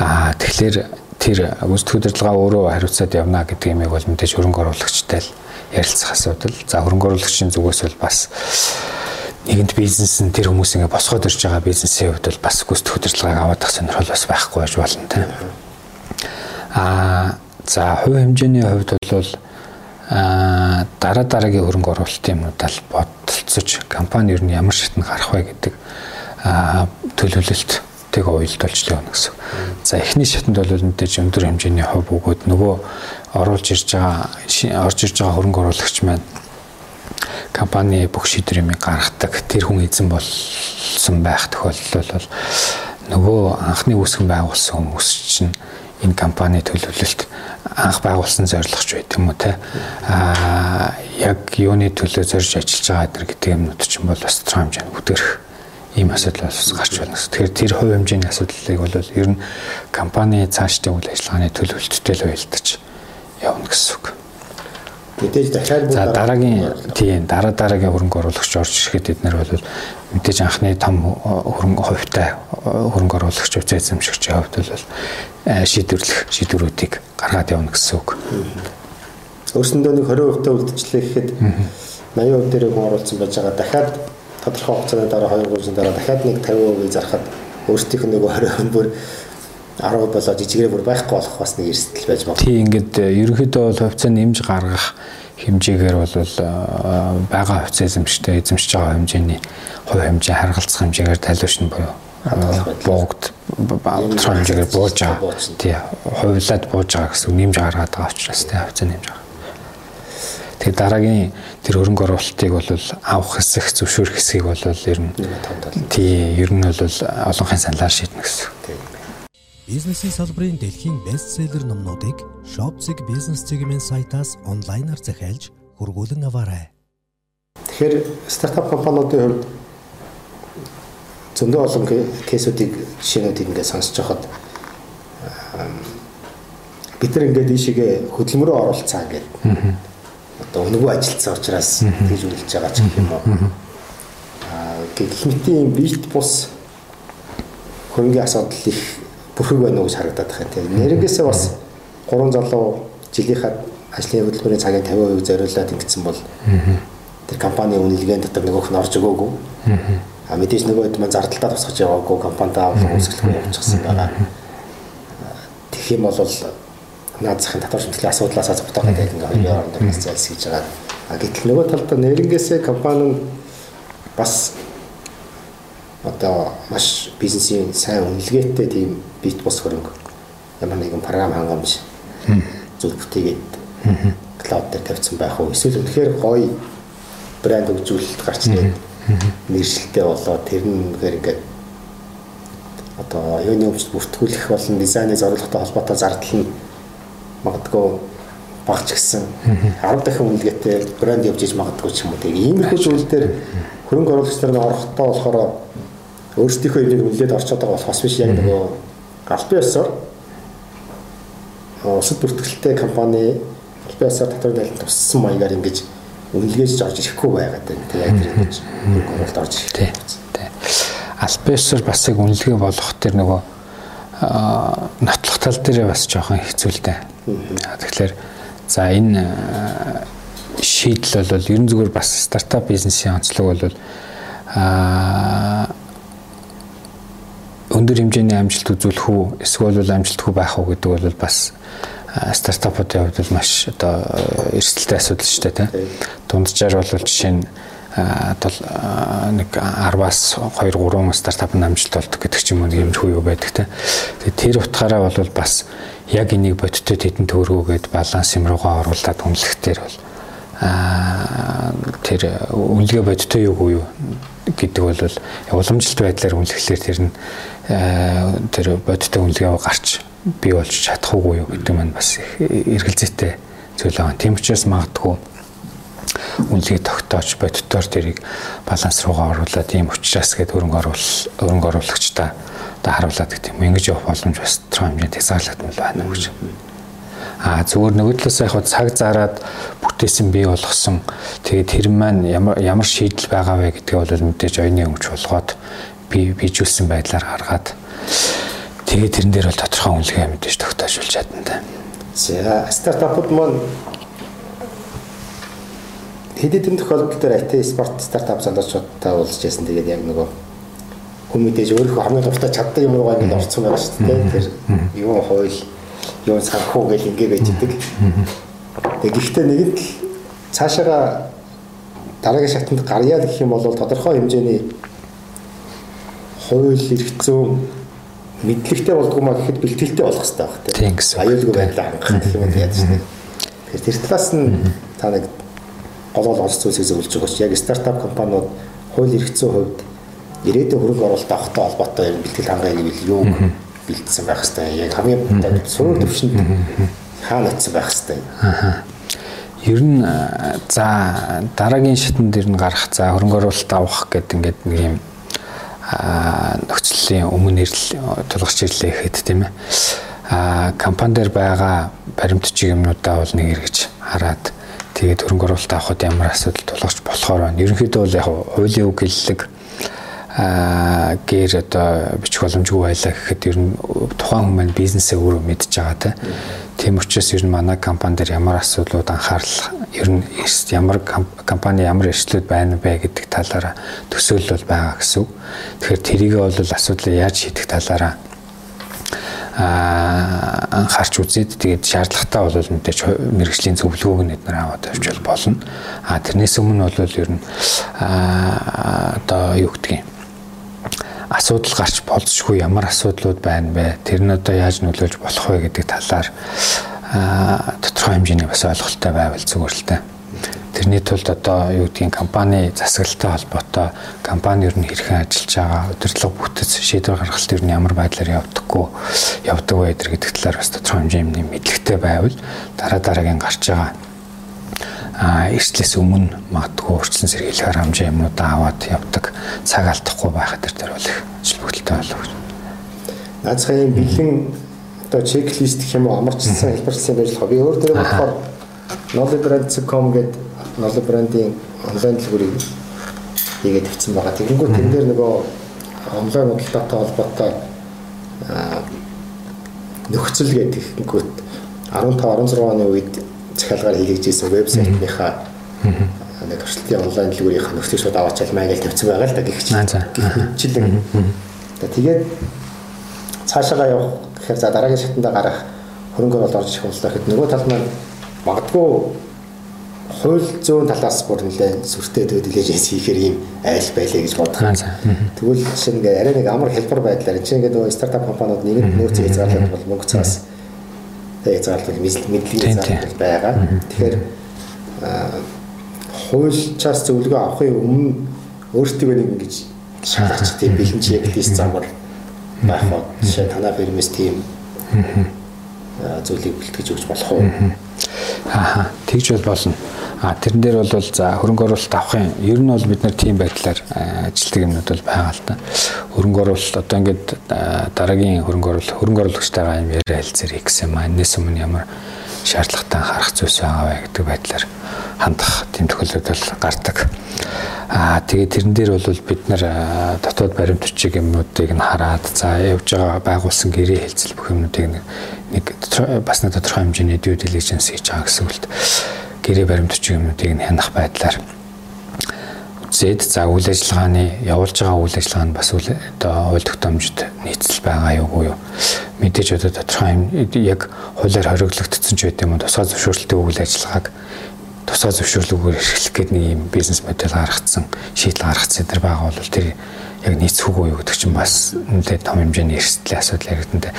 Аа тэгэхээр тэр гүйцэтгэх удирдлага өөрөө хариуцаад явна гэдэг юмыг бол мэдээж хөрөнгө оруулагчтай л ярилцах асуудал. За хөрөнгө оруулагчийн зүгээс бол бас нэгэнт бизнес нь тэр хүмүүс ингээ босгоод ирж байгаа бизнесийн хувьд бол бас гүйцэтгэх удирдлагыг аваад ах сонирхол бас байхгүй байж болно тийм. Аа за хувь хэмжээний хувьд бол аа дараа дараагийн хөрөнгө оруулалтын юмудаа бодолцож компани ер нь ямар шатнд гарах вэ гэдэг төлөвлөлт тэг уялдуулж л явна гэсэн. За эхний шатнд бол мэдээж өндөр хэмжээний хувь өгөөд нөгөө оруулж ирж байгаа орж ирж байгаа хөрөнгө оруулагч маань компани бүх шийдвэр юмыг гаргадаг. Тэр хүн эзэн болсон байх тохиолдол бол нөгөө анхны үүсгэн байгуулсан хүмүүс чинь энэ компани төлөвлөлт анх байгуулсан зорилгоч байт юм уу те а яг юуны төлөө зорж ажиллаж байгаа гэдэг юмнууд чинь бол бас тодорхой хэмжээнд үдэрх ийм асуудал бас гарч байна. Тэгэхээр тэр хувь хэмжээний асуудлыг бол ер нь компани цаашдын үйл ажиллагааны төлөвлөлттэй л байлдаж явна гэсэн үг. Мэдээж дахиад За дараагийн тийм дараа дараагийн хөрөнгө оруулагч орж ирэхэд эднэр бол мэдээж анхны том хөрөнгө хувьтай хөрөнгө оруулагч хувьцаа эзэмшигчийн хувьд бол шийдвэрлэх шийдвэрүүдийг гаргаад явна гэсэн үг. Өөрсөндөө нэг 20% та үлдчихлээ гэхэд 80% дээр хүн оруулсан байж байгаа. Дахиад тодорхой хугацааны дараа 2 3 дараа дахиад нэг 50% зарахад өөрсдийнх нь нэг 20% бүр 10 болоо жижигээрээ бүр байхгүй болох бас нэг эрсдэл байж магадгүй. Тий ингээд ерөнхийдөө бол хувьцаа нэмж гаргах хэмжээгээр бол байгаа хувьцаа эзэмштэй эзэмшиж байгаа хэмжээний хувь хэмжээ харгалзах хэмжээгээр тайлбаршин буюу богд тодорхой хэмжээгээр бууж байгаа. Тий. Хувилаад бууж байгаа гэсэн нэмж гаргаад байгаа учраас тий хавцаа нэмж. Тэгээ дараагийн тэр хөрөнгө оруулалтыг бол авах хэсэг зөвшөөрөх хэсгийг бол ер нь тий ер нь бол олонхын саналаар шийднэ гэсэн. Бизнесийн салбарын дэлхийн бестселлер номнуудыг Shopzig бизнес цэгийн сайтаас онлайнаар захиалж хургуулan аваарай. Тэгэхээр стартап компаниудын хувьд зөндөө олон кейсүүдийг жишээнүүдийг ингээд сонсож байхад бид нар ингээд ийшээгээ хөдөлмөрөө оруулцаа ингээд одоо өнгөө ажилтсан учраас тэгж үлдэж байгаа ч гэх юм уу. Аа гэхмэтийн бит бус хөрөнгөний асуудал их бүрхэг байна уу гэж харагдаад байна тийм. Нэрнгээсээ бас 3 залуу жилийнхаа ажлын хөдөлмөрийн цагийн 50% зориулаад ингэсэн бол тэр компани үнэлгээнд дотор нөгөөх нь орж өгөөгүй. А мэдээж нөгөө хэд маань зардалтаа тусгаж яваагүй компанидаа авах үүсгэлгүй явуулчихсан байгаа. Тэгэх юм бол наад захын татвар шимтгэлийн асуудлаасаа зовтойгоо гэдэг ингээ хоёрын хооронд бас зайлс хийж байгаа. А гэтэл нөгөө талдаа нэрнгээсээ компани нь бас одоо маш бизнесийн сайн үнэлгээтэй тийм бит бос хөрөнгө ямар нэгэн програм хангамж зүйл бүтээгээд клауд дээр тавьсан байх уу? Эсвэл үнэхээр гоё брэнд хөгжүүлэлт гарч ирээд нэршилтэй болоод тэр нь үнэхээр ингээд одоо юуны өмчт бүртгүүлэх болон дизайны зорилготой холбоотой зардал нь магадгүй багч гисэн 10 дахин үнэлгээтэй брэнд явж иж магадгүй ч юм уу. Тийм иймэрхүү зүйл дээр хөрөнгө оруулагч нар орохдоо болохоор өөрсдийнхөө энийг үнэлээд орчод байгаа болохоос биш яг нөгөө албан ёсоор усад бүртгэлтэй компани албан ёсоор татвар дайлан туссан маягаар ингэж үнэлгээж орж ирэхгүй байгаад байна. Тэгээ яг тэр ингэж хөрөнгө орж ирэх. Албан ёсоор бас яг үнэлгээ болгох тэр нөгөө нотлох тал дээр бас жоохон хэцүүлтэй. Тэгэхээр за энэ шийдэл бол ерөн зүгээр бас стартап бизнесийн онцлог бол а өндөр хэмжээний амжилт үзүүлэх үү эсвэл амжилтгүй байх уу гэдэг бол бас стартапуудын хувьд бол маш одоо эрсдэлтэй асуудал шүү дээ тийм. Дунджаар бол жишээ нь одоо нэг 10-аас 2 3 стартап амжилт болдог гэдэг ч юм уу юм хүү юу байдаг тийм. Тэгээ тэр утгаараа бол бас яг энийг бодиттой тэдэн төөргөөгээд баланс юм руугаа оруулаад үнэлэхтэр бол а тэр үнэлгээ бодиттой юу юу гэдэг бол уламжлалт байдлаар үнэлэхлээр тэр нь тэр бодиттой үнэлгээ гарч бий болж чадах уугүй юу гэдэг маань бас эргэлзээтэй зүйл байгаа. Тийм учраас магадгүй үнэлгээ тогтоож бодитоор тэрийг баланс руугаа оруулаад ийм учраас гээд хөрөнгө оруул хөрөнгө оруулагчдаа одоо харуулад гэдэг юм. Ингэж явах боломж бас тодорхой хэмжээнд хязгаарлагдмал байна гэж. А зүгээр нөгөө талаас яг цаг зараад бүтээсэн бий болгосон тэгээд тэр маань ямар ямар шийдэл байгаа вэ гэдгээ бол мэдээж оюуны өмч болгоод би bijүүлсэн байдлаар гаргаад Тэгээд тэрэн дээр бол тодорхой үнэлгээ мэдээж тогтоожуулж чадна. За стартапууд маань хэд хэдэн тохиолдол дээр IT спорт стартап залуучуудтай уулзж яасан. Тэгээд яг нөгөө хүн мэдээж өөрөө хамгийн дуртай чаддаг юм руугаа ингэ орцсон байгаа шүү дээ. Тэр юу хууль юу санхүү гэл ингэ байж идэг. Тэгээд гэхдээ нэгэнт л цаашаага дараагийн шатанд гарьяа гэх юм бол тодорхой хэмжээний хууль эрх зүйн мэдлэгтэй болдгоо маа гэхэд бэлтгэлтэй болох хэрэгтэй байх тийм. Аюулгүй байдлаа хангах гэх юм яаж тийм. Тэгэхээр тэр талаас нь та нэг гол гол онц зүйлсийг зөвлөж байгаа ч яг стартап компаниуд хууль эрх зүйн хувьд ирээдүйн хөрөнгө оруулалт авахтай холбоотой юм бэлтгэл хангай гэвэл юу бэлдсэн байх хэвээр яг хамгийн сурвал төвшөнд хаана очсон байх хэвээр. Ер нь за дараагийн шатнд ер нь гарах за хөрөнгө оруулалт авах гэдэг ингээд нэг юм нөхцөлийн өмнө ирэл тулгарч ирлээ гэхэд тийм ээ. А компани дээр байгаа баримтчиг юмнуудаа бол нэг эргэж хараад тэгээд хөрөнгө оруулалт авахд ямар асуудал тулгарч болохоор байна. Ерөнхийдөө бол яг хуулийн үг гэллэг а гэр одоо бичих боломжгүй байлаа гэхэд ер нь тухайн хүмүүс бизнесээ өөрөө мэдж байгаа те. Тийм учраас ер нь манай компани дээр ямар асуудлууд анхаарал ер нь ямар компани ямар эрсдлүүд байна вэ гэдэг талаараа төсөөлөл байгаа гэсэн. Тэгэхээр тэрийг бол асуудлыг яаж шийдэх талаараа анхаарч үзээд тэгээд шаардлагатай бол мэдээж мэрэгжлийн зөвлөгөөг нь эдгээр аваад авч болно. А тэрнээс өмнө бол ер нь одоо юу гэдгийг асуудал гарч болзошгүй ямар асуудлууд байна вэ? Тэр нь одоо яаж нөлөөлж болох вэ гэдэг талаар тодорхой хэмжээний бас ойлголттой байвал зүгээр л дээ. Тэрний тулд одоо юу гэдгийг компани засаглалтай холбоотой компани ер нь хэрхэн ажиллаж байгаа, удирдлага бүтэц шийдвэр гаргалт ер нь ямар байдлаар явдаггүй явдаг вэ гэдэг талаар бас тодорхой хэмжээний мэдлэгтэй байвал дараа дараагийн гарч байгаа эрслээс өмнө магадгүй урьдчилан сэргийлэх харамжаа юмнуудаа аваад явдаг цаг алдахгүй байхад тэр бол их ажилбагталтай болов гэж. Наацхан бэлэн одоо чеклист гэх юм уу амарчсан хэлбэрчилсэн байж болох. Би өөр дээр болохоор nollybrand.com гэдэг nolly брендийн онлайн дэлгүүрийг хийгээд тавьсан байгаа. Тэгэнгүүт тэн дээр нөгөө онлайн худалдаатай холбоотой нөхцөл гэдэг ихэнгүүт 15 16 оны үед захиалгаар хийгдсэн вебсайтынхаа нэг туршилтын онлайн дэлгүүрийнхаа нөхцөлийг шууд аваад чалмаа гэж тавьсан байгаа л да чинь. Тэгээд цаашаа явах гэхээр за дараагийн шатанда гарах хөрөнгө оруулалт орж ирэх боллоо. Гэхэд нөгөө тал маань магадгүй хууль зүйн талаас бүр нэлээд сүртэй дилиженс хийхээр ийм айл байлаа гэж бодох. Тэгвэл жишээ нь арай нэг амар хэлбэр байдлаар чинь ингээд нөгөө стартап компаниуд нэг нөөцөө хязгаарлах бол мөнгө цаас хязгаарлалт мэдлэгийн хязгаарлалт байгаа. Тэгэхээр хуульчаас зөвлөгөө авахын өмнө өөртөө нэг ингэж шалгаж тийм бэлэн чеклист замаар байх уу. Жишээ танаа фирмэс тийм зүйлийг бэлтгэж өгч болох уу? Аа тэгж бол болно. А тэрэн дээр бол за хөрөнгө оруулалт авахын ер нь бол бид нар тийм байдлаар ажилтдаг юмнууд бол байгаа л да. Хөрөнгө оруулалт одоо ингээд дараагийн хөрөнгө оруулалт хөрөнгө оруулагчтайгаа юм яриа хэлцээр хийх гэсэн юм. Энэс өмнө ямар шаардлагатай анхаарах зүйлс байгаа вэ гэдэг байдлаар хандах тийм тохиолдол бол гардаг. Аа тэгээд тэрэн дээр бол бид нар дотоод баримт бичиг юмнуудыг нь хараад за явж байгаа байгуулсан гэрээ хэлцэл бүх юмнуудыг нэг бас нэг тодорхой хэмжээний due diligence хийж байгаа гэсэн үгт гэрээ баримтч юмнуудыг нь хянах байдлаар зэд за үйл ажиллагааны явуулж байгаа үйл ажиллагаа нь бас одоо хууль тогтоомжид нийцэл байгаа юу юу мэдээж одоо тодорхой яг хуулиар хориглогдсон ч байт юм уу тусгай зөвшөөрлөлтөй үйл ажиллагааг тусгай зөвшөөрлөгөөр эрхлэх гэдэг нэг юм бизнес модель гаргацсан шийдэл гаргацсан тэр байгаа бол тэр яг нийцэхгүй юу гэдэг чинь бас үнэтэй том хэмжээний эрсдлийн асуудал яригдана.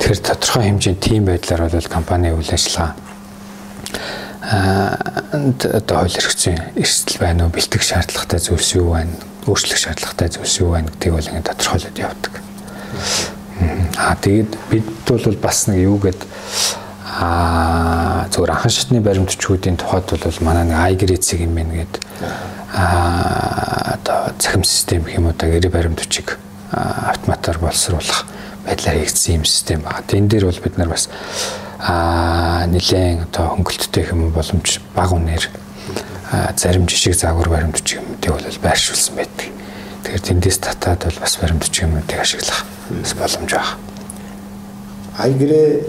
Тэгэхээр тодорхой хэмжээний тийм байдлаар бол компани үйл ажиллагаа одоо хууль хэрэгцээ эрсдэл байна уу бэлтгэх шаардлагатай зүйлс юу байна өөрчлөх шаардлагатай зүйлс юу байна гэдгийг бол ингэ тодорхойлоод явдаг. Аа тэгээд бид бол бас нэг юу гэдэг аа зөвхөн анхан шатны баримтчгуудын тухайд бол манай нэг айгрэцэг юм байна гэдэг аа одоо захим систем гэх юм уу та гэрээ баримтчиг автоматар боловсруулах байдлаар хийгдсэн юм систем байна. Тэн дээр бол бид нар бас а нэлээд одоо хөнгөлттэй юм боломж баг үнээр зарим жишг заагур баримтч юмдыг бол байршуулсан байдаг. Тэгэхээр тэндээс татаад бол бас баримтч юмдыг ашиглах бас боломж байна. Айгрэ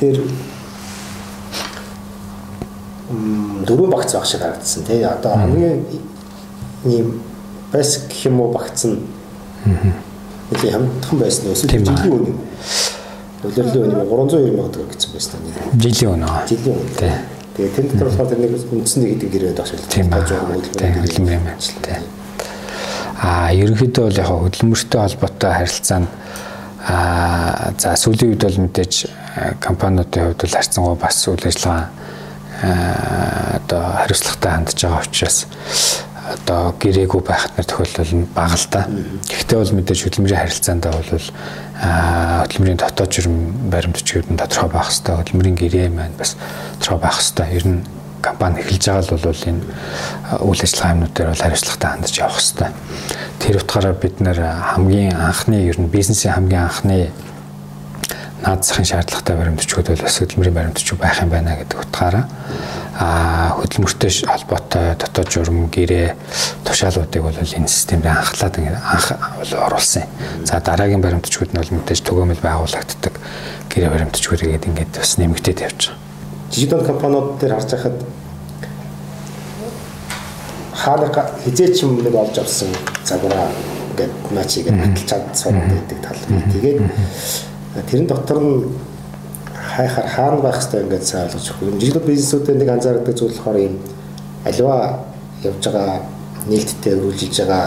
тэр дөрвөн багц баг шиг харагдсан тий. Одоо хамгийн ийм бэс гэх юм уу багц нь нэг хамтхан байсан уу? Жилийн өмнө Улирлын үнийг 390 мянган гэсэн байсан нь. Жилийн өнөө. Жилийн өнөө. Тий. Тэгээ тэр дотор болохоор тэр нэг үндсэн нэг гэдэг гэрээ багш л. Тийм. Хөдөлмөр юм байна л тий. Аа ерөнхийдөө бол яг хөдөлмөртэй холбоотой харилцаа нь аа за сүүлийн үед бол мэдээж компаниудын хувьд бол харьцангуй бас үйл ажиллагаа одоо хариуцлагатай хандж байгаа учраас одоо гэрээгүй байхад нар тохиолдол нь бага л да. Гэхдээ бол мэдээж хөдөлмөрийн харилцаанд бол хөдөлмөрийн дотоод жирэм баримт бичгүүд нь тодорхой байх хэвээр хөдөлмөрийн гэрээ маань бас тодорхой байх хэвээр ер нь компани эхэлж байгаа л бол энэ үйл ажиллагаа юмнууд дээр бол хариуцлагатай хандж явах хэвээр. Тэр утгаараа бид нэр хамгийн анхны ер нь бизнесийн хамгийн анхны наад захын шаардлагатай баримтчгууд бол бас хөдөлмөрийн баримтчуг байх юм байна гэдэг утгаараа а хөдөлмөртэй холбоотой дотоод журам гэрээ тушаалуудыг бол энэ системд анхлаад анх оруулсан. За дараагийн баримтчгууд нь бол мэдээж төгөөмөл байгуулагддаг гэрээ баримтчгууд гэдэг ингээд бас нэмэгдээд явж байгаа. Дижитал компаниуд дээр харж байхад хаалга хизээч юм нэг олж авсан загвараа ингээд начигээд баталж чадсан гэдэг тал. Тэгээд тэрэн дотор нь хайхаар хаана байх хэвээр ингээд сайн ойлгож өгөх. Жишээлбэл бизнесүүдэд нэг анзаардаг зүйл болохоор юм аливаа явж байгаа нээлттэй өргөжж байгаа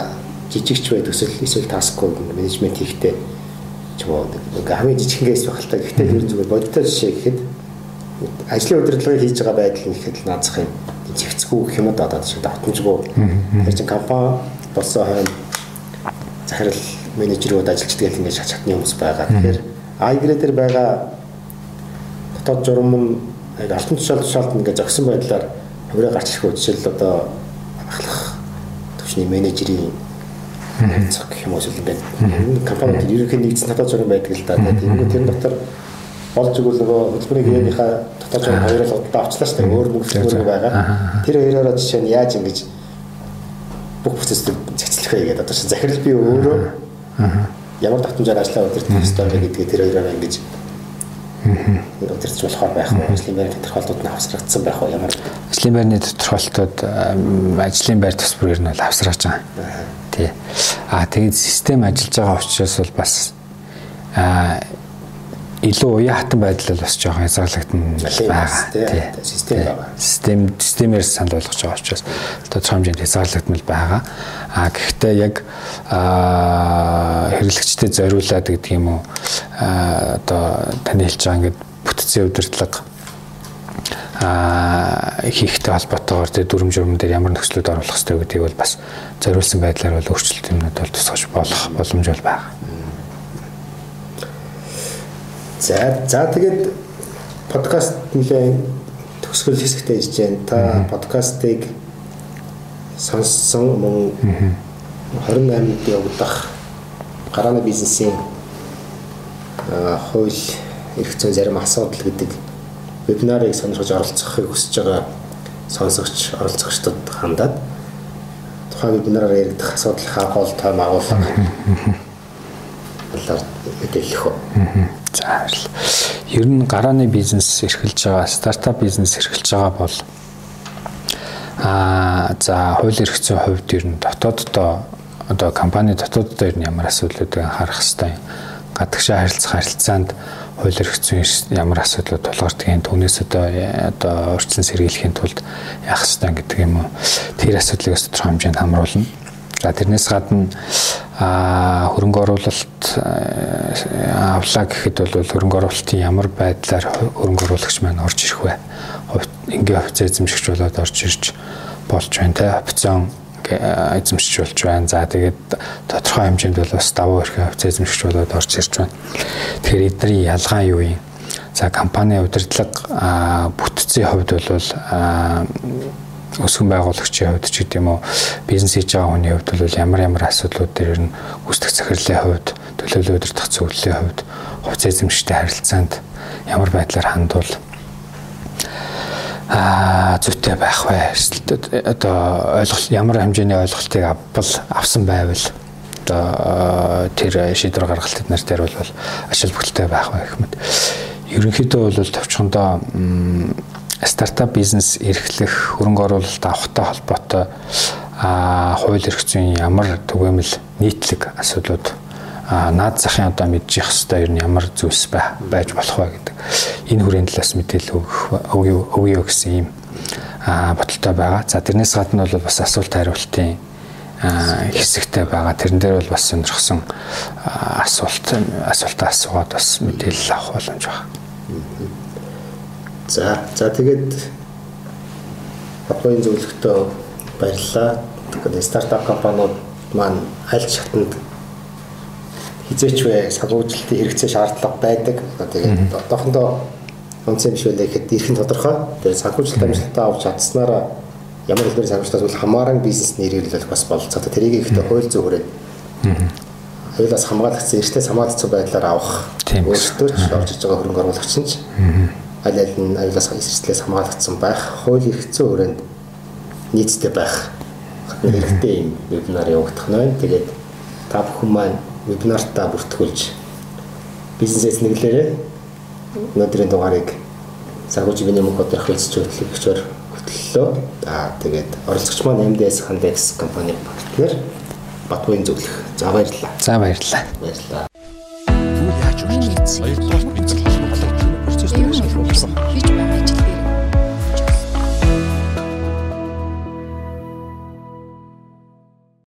жижигч бай төсөл эсвэл таскгүй менежмент хийхдээ ч юм уу ингээ хамгийн л та. Гэхдээ ер нь зүгээр бодиттой жишээ гэхэд ажлын удирдлагыг хийж байгаа байдал нь ихэд наацах юм. Зэгцгүй гэх юм да одоо шиг давтамжгүй. Тэр чинь компани болсон хойно захирал менежерүүд ажилчдаг ингээд шат чатны хүмүүс байгаа. Тэгэхээр айгрэ дээр байгаа дотоод журам нь алтан тушаал тушаалд ингээд зогсон байдлаар хувираа гарч ирэх жишээл одоо ахлах төвчний менежерийн цаг гэх юм уу эсвэл ингээд компанид ерөнхий нэгдсэн дотоод журам байдаг л да. Тэгээд тэр дотор болж игэл нөгөө хөтөлбөрийн гээнийхээ дотоод журам хоёроо л удаа авчлаа шүү дээ. Өөр мөнгө байгаа. Тэр хоёроо жишээ нь яаж ингэж бүх процессыг зэгцлэх вэ гэдэг одоо захирал би өөрөө ямар татамжаар ажиллаа удирдах ёстой вэ гэдгийг тэр хоёроо ингэж удирдах болохоор байх уу ажлын байр тодорхойлолтууд нь авсрагдсан байх уу? Ямар ажлын байрны тодорхойлолтууд ажлын байр тус бүрээр нь бол авсрааж байгаа. Тий. Аа тэгээд систем ажиллаж байгаа учраас бол бас аа илүү уян хатан байдал бол бас жоохон хязгаарлагдсан байгаа. Тий. Систем байгаа. Систем системээр санал болгож байгаа учраас тодорхой хэмжээнд хязгаарлагдмал байгаа. А гэхдээ яг хэрэглэгчдэд зориулаад гэдэг юм уу одоо таны хэлж байгаа ингээд бүтцийн удирдлага а хийхтэй холбоотойгоор тэр дүрм журм дээр ямар нөхцлүүд оруулах хэрэгтэй гэдгийг бол бас зориулсан байдлаар бол өөрчлөлт юмнууд бол тусгаж болох боломж бол байгаа. За за тэгээд подкаст нэлээ төгсгөл хэсэгтээ иж जैन. Та подкастыг сонссон мөн 28-нд явагдах гарааны бизнесийн хууль эрх зүйн зарим асуудал гэдэг вебинарыг сонирхож оролцохыг хүсэж байгаа сонсогч оролцогчдод хандаад тухайн вебинараар яригдах асуудлынхаа гол том агуулга талаар мэдээлэх үү. За баярлалаа. Ер нь гарааны бизнес эрхэлж байгаа, стартап бизнес эрхэлж байгаа бол Аа за хууль эрх зүйн хувьд ер нь дотооддоо одоо компани дотооддоо ер нь ямар асуудлуудыг анхаарах хэвээр гадагшаа харилцах харилцаанд хууль эрх зүйн ямар асуудлууд тулгардгийг түүнээс одоо одоо урьдчилан сэргийлэхийн тулд яах хэвээр гэдэг юм уу тэр асуудлыг тодорхой хэмжээнд хамруулна. За тэрнээс гадна хөрөнгө оруулалт авлаа гэхэд бол хөрөнгө оруулалтын ямар байдлаар хөрөнгө оруулагч маань орж ирэх вэ? Ингээ офиц эзэмшигч болоод орж ирж болж байна те опцион эзэмшиж болж байна. За тэгээд тодорхой хэмжээнд бол бас давуу эрхээ офиц эзэмшигч болоод орж ирж байна. Тэгэхээр эдний ялгаа юу юм? За компани удирдлага бүтцийн хувьд бол өсгөн байгуулагчийн хувьд ч гэдэг юм уу бизнес хийж байгаа хүний хувьд бол ямар ямар асуудлууд дээр нь гүйцэтгэх захирлын хувьд төлөвлөлөө удирдах зөвлөлийн хувьд хувьцаа эзэмшигтэй харилцаанд ямар байдлаар хандвал а зүйтэй байх вэ? Одоо ойлголт ямар хэмжээний ойлголтыг авбал авсан байвал одоо тэр шийдвэр гаргалтын нар дээр бол ашиг бүтэлтэй байх гэх мэт. Ерөнхийдөө бол товчхондоо стартап бизнес эрхлэх хөрөнгө оруулалт авахтай холбоотой а хууль эрх зүйн ямар түгээмэл нийтлэг асуудлууд наад захын одоо мэдчих хэвээр ер нь ямар зүйлс байж болох вэ гэдэг энэ хүрээнд талаас мэдээлэл өгөх өгье гэсэн юм бодолтой байгаа. За тэрнээс гадна бол бас асуулт хариултын хэсэгтэй байгаа. Тэрэн дээр бол бас сонирхсан асуулт асуултаа асуугаад бас мэдээлэл авах боломж байна. За за тэгээд Батбаян зөвлөгтөө баярлалаа. Тэгэхээр стартап компаниуд маань аль шатнд хизээч вэ? Санхүүжилтийн хэрэгцээ шаардлага байдаг. Тэгээд одоохондоо онцгой биш байлаа гэхэд ирхэн тодорхой. Тэгээд санхүүжилт амжилттай авч чадсанараа ямар хэлбэр санхүүжилтаас бол хамааран бизнес нэрэлэл бас болцоо. Тэрийг ихтэй хууль зөв хүрээд аюулаас хамгаалагдсан эртнээс хамгаалагдсан байдлаар авах. Өөртөө ч орж иж байгаа хөрөнгө оруулагч нь ч аль аль нь аюулаас эрсдлээс хамгаалагдсан байх хууль эрх зүйн хүрээнд нийцтэй байх хэрэгтэй юм вебинар явагдах нь. Тэгээд та бүхэн маань вебинартаа бүртгүүлж бизнесээс нэглээрээ өнөөдрийн дугаарыг санхүүжилтийн мөнгө хөдлөх хэлцэж хөтлөгчөөр хөтлөлөө. Аа тэгээд оролцогч маань MDS Handex компани партнер Батбаян зөвлөх. За баярлалаа. За баярлалаа. Баярлалаа. Яаж үргэлжлүүлсэн? Хоёрдугаар бэлтгэл холбоотой процесс дээр шалгуулсан. Хийж байгаа